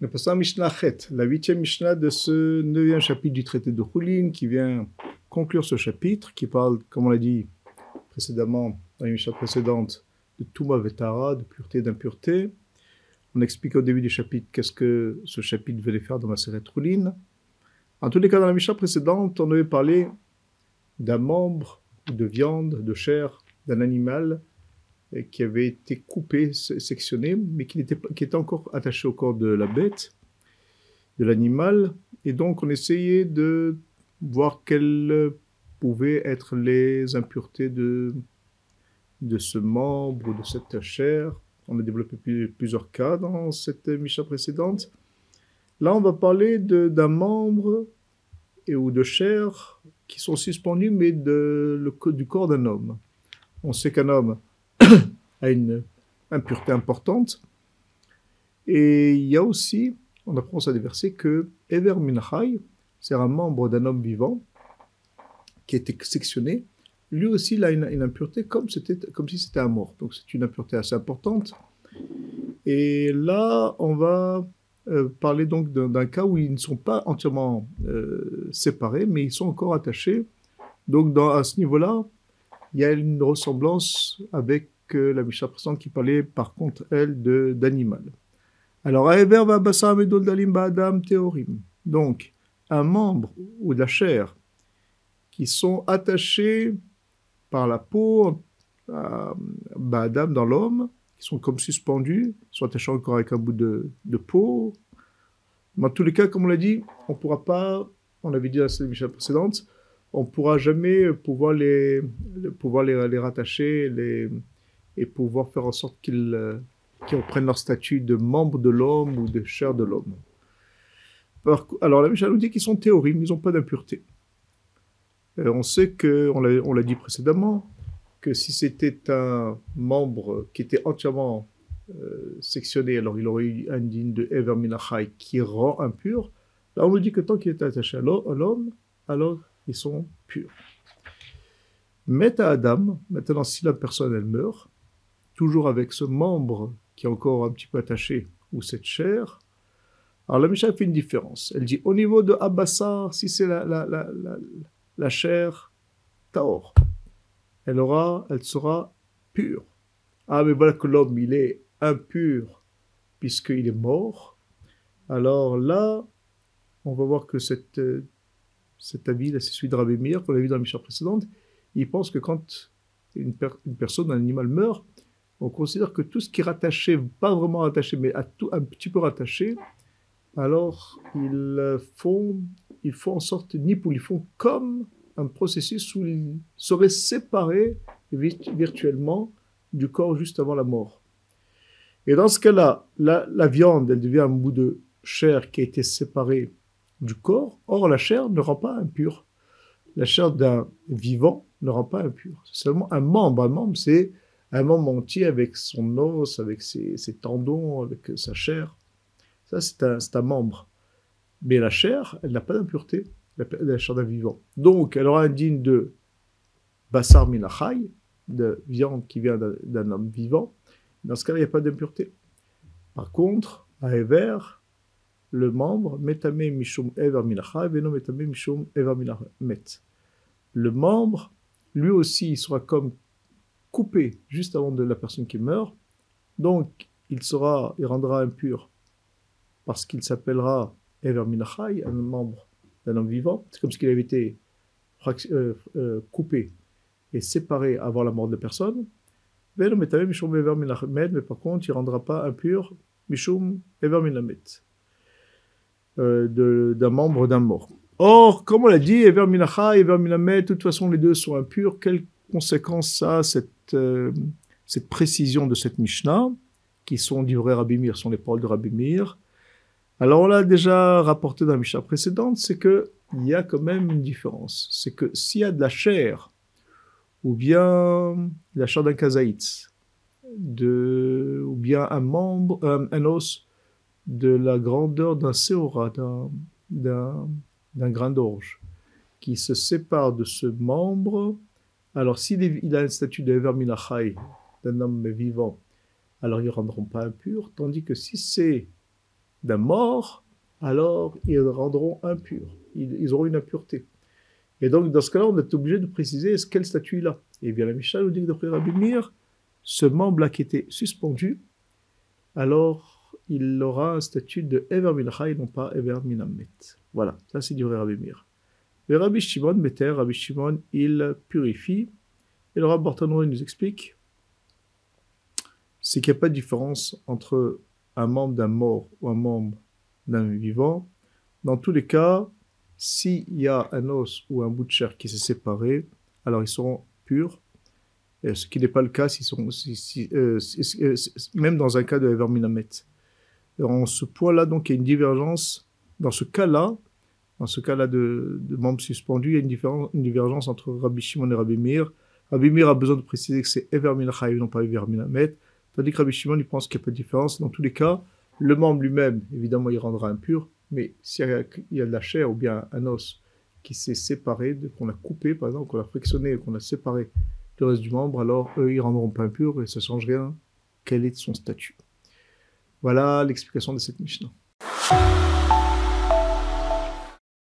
Nous passons à Mishnah Chet, la huitième Mishnah de ce neuvième chapitre du traité de Choulin qui vient conclure ce chapitre, qui parle, comme on l'a dit précédemment, dans les Mishnah précédentes, de Touma Vetara, de pureté et d'impureté. On explique au début du chapitre qu'est-ce que ce chapitre venait faire dans ma série Choulin. En tous les cas, dans la Mishnah précédente, on avait parlé d'un membre de viande, de chair d'un animal qui avait été coupé, sectionné, mais qui était, encore attaché au corps de la bête, de l'animal. Et donc, on essayait de voir quelles pouvaient être les impuretés de, de ce membre, de cette chair. On a développé plusieurs cas dans cette Misha précédente. Là, on va parler d'un membre ou de chair qui sont suspendus, mais du corps d'un homme. On sait qu'un homme a une impureté importante. Et il y a aussi, on apprend ça des versets, que Ever Minachai, c'est un membre d'un homme vivant qui été sectionné. Lui aussi, il a une, impureté comme, comme si c'était un mort. Donc c'est une impureté assez importante. Et là, on va euh, parler donc d'un cas où ils ne sont pas entièrement euh, séparés, mais ils sont encore attachés. Donc à ce niveau-là, il y a une ressemblance avec euh, la Mishnah présente qui parlait par contre, elle, d'animal. Alors, donc, un membre ou de la chair qui sont attachés par la peau à Adam dans l'homme, qui sont comme suspendus, sont attachés encore avec un bout de, de peau. Dans tous les cas, comme on l'a dit, on ne pourra pas, on l'avait dit dans la Mishnah précédente, on ne pourra jamais pouvoir les, pouvoir les rattacher les, et pouvoir faire en sorte qu'ils euh, prennent leur statut de membre de l'homme ou de chair de l'homme. Alors la Mishnah nous dit qu'ils sont théoriques, ils n'ont pas d'impureté. Euh, on sait que, on l'a dit précédemment, que si c'était un membre qui était entièrement euh, sectionné, alors il aurait eu un digne de Ever Minachai qui rend impur. Là, on nous dit que tant qu'il est attaché à l'homme, alors ils sont purs. Mais à Adam, maintenant si la personne elle meurt, toujours avec ce membre qui est encore un petit peu attaché, ou cette chair, alors la Mishnah fait une différence. Elle dit au niveau de Abassar, si c'est la, la, la, la, chair Taor, elle, aura, elle sera pure. Ah, mais voilà que l'homme, il est impur puisqu'il est mort. Alors là, on va voir que cette, cet avis, c'est celui de Rabbi Meir, qu'on a vu dans la mission précédente, il pense que quand une, personne, un animal meurt, on considère que tout ce qui est rattaché, pas vraiment rattaché, mais à tout, un petit peu rattaché, alors ils font, ils font en sorte, Nippoul, ils font comme un processus où ils seraient séparés virtuellement du corps juste avant la mort. Et dans ce cas-là, la, la viande, elle devient un bout de chair qui a été séparé du corps. Or, la chair ne rend pas impur. La chair d'un vivant ne rend pas impur. C'est seulement un membre. Un membre, c'est un membre entier avec son os, avec ses, tendons, avec sa chair. Ça, c'est un, membre. Mais la chair, elle n'a pas d'impureté, la, chair d'un vivant. Donc, elle aura un digne de basar minachai, de viande qui vient d'un homme vivant. Dans ce cas, il n'y a pas d'impureté. Par contre, à Ever, le membre, metame mishum ever minachai, veno metame mishum ever met. Le membre, lui aussi, il sera comme coupé juste avant de la personne qui meurt. Donc, il sera, il rendra impur parce qu'il s'appellera Ever Minachai, un membre d'un homme vivant. C'est comme s'il avait été euh, euh, coupé et séparé avant la mort de la personne. Mais par contre, il ne rendra pas impur Mishum Ever Minamet, euh, d'un membre d'un mort. Or, comme on l'a dit, Ever Minachai, Ever Minamet, de toute façon, les deux sont impurs. Conséquence ça euh, cette, précision de cette Mishnah, qui sont du vrai sont les paroles de Rabbi. Alors on l'a déjà rapporté dans la Mishnah précédente, c'est que il y a quand même une différence. C'est que s'il y a de la chair, ou bien la chair d'un kazaït, de, ou bien un membre, euh, un, os de la grandeur d'un séora, d'un grain d'orge, qui se sépare de ce membre alors, s'il a un statut de d'un homme vivant, alors ils ne rendront pas impur, tandis que si c'est d'un mort, alors ils rendront impurs. Ils, auront une impureté. Et donc, dans ce cas-là, on est obligé de préciser quel statut il a. Et bien la Mishnah nous dit que d'après Rabbi ce membre-là qui était suspendu, alors il aura un statut de Ever Mincha et non pas Ever Minamet. Voilà, ça c'est du Rabbi Mir. Le Rabbi Shimon, Meter, Rabbi Shimon, il purifie. Et le Rabbi nous explique c'est qu'il n'y a pas de différence entre un membre d'un mort ou un membre d'un vivant. Dans tous les cas, s'il y a un os ou un bout de chair qui s'est séparé, alors ils seront purs. ce qui n'est pas le cas sont, euh, euh, même dans un cas de Everminamet. En ce point-là, donc, il y a une divergence. Dans ce cas-là, dans ce cas-là de, membres suspendus, il y a une, divergence entre Rabbi Shimon et Rabbi Mir. Rabbi Mir a besoin de préciser que c'est Everminachaïv, non pas Everminamet. Tandis que Rabbi Shimon, il pense qu'il n'y a pas de différence. Dans tous les cas, le membre lui-même, évidemment, il rendra impur, mais s'il y, a de la chair ou bien un os qui s'est séparé, qu'on a coupé, par exemple, qu'on a frictionné, qu'on a séparé du reste du membre, alors eux, ils rendront pas impurs et ça ne change rien. Quel est son statut? Voilà l'explication de cette Mishnah.